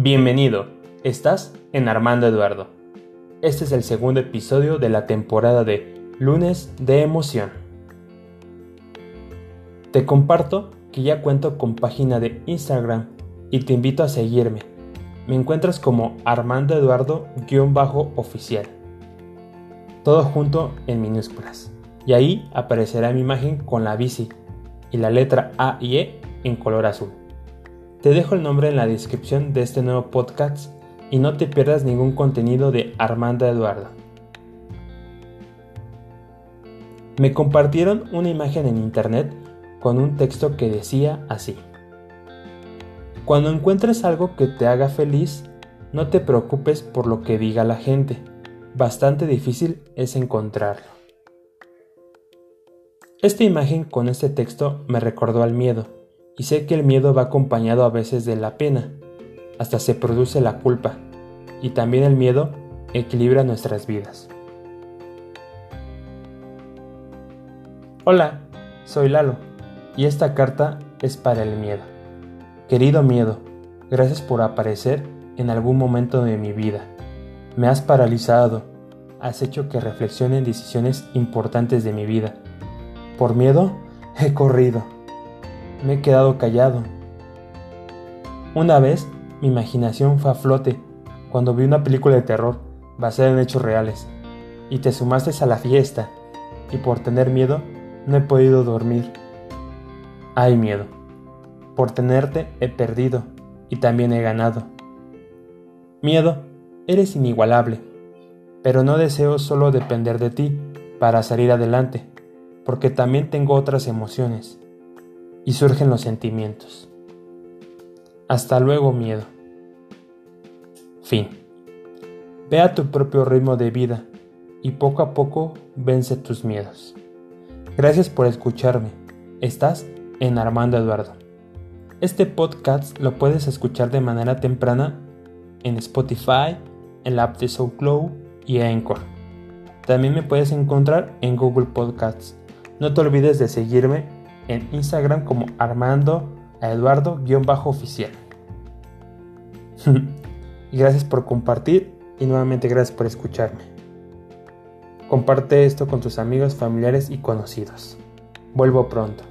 Bienvenido, estás en Armando Eduardo. Este es el segundo episodio de la temporada de Lunes de Emoción. Te comparto que ya cuento con página de Instagram y te invito a seguirme. Me encuentras como Armando Eduardo-oficial. Todo junto en minúsculas. Y ahí aparecerá mi imagen con la bici y la letra A y E en color azul. Te dejo el nombre en la descripción de este nuevo podcast y no te pierdas ningún contenido de Armando Eduardo. Me compartieron una imagen en internet con un texto que decía así. Cuando encuentres algo que te haga feliz, no te preocupes por lo que diga la gente. Bastante difícil es encontrarlo. Esta imagen con este texto me recordó al miedo y sé que el miedo va acompañado a veces de la pena, hasta se produce la culpa, y también el miedo equilibra nuestras vidas. Hola, soy Lalo, y esta carta es para el miedo. Querido miedo, gracias por aparecer en algún momento de mi vida. Me has paralizado, has hecho que reflexione en decisiones importantes de mi vida. Por miedo, he corrido me he quedado callado. Una vez mi imaginación fue a flote cuando vi una película de terror basada en hechos reales y te sumaste a la fiesta y por tener miedo no he podido dormir. Hay miedo. Por tenerte he perdido y también he ganado. Miedo, eres inigualable, pero no deseo solo depender de ti para salir adelante, porque también tengo otras emociones y surgen los sentimientos. Hasta luego miedo. Fin. Ve a tu propio ritmo de vida y poco a poco vence tus miedos. Gracias por escucharme. Estás en Armando Eduardo. Este podcast lo puedes escuchar de manera temprana en Spotify, en la app de SoundCloud y Anchor. También me puedes encontrar en Google Podcasts. No te olvides de seguirme en Instagram como Armando Eduardo-oficial. gracias por compartir y nuevamente gracias por escucharme. Comparte esto con tus amigos, familiares y conocidos. Vuelvo pronto.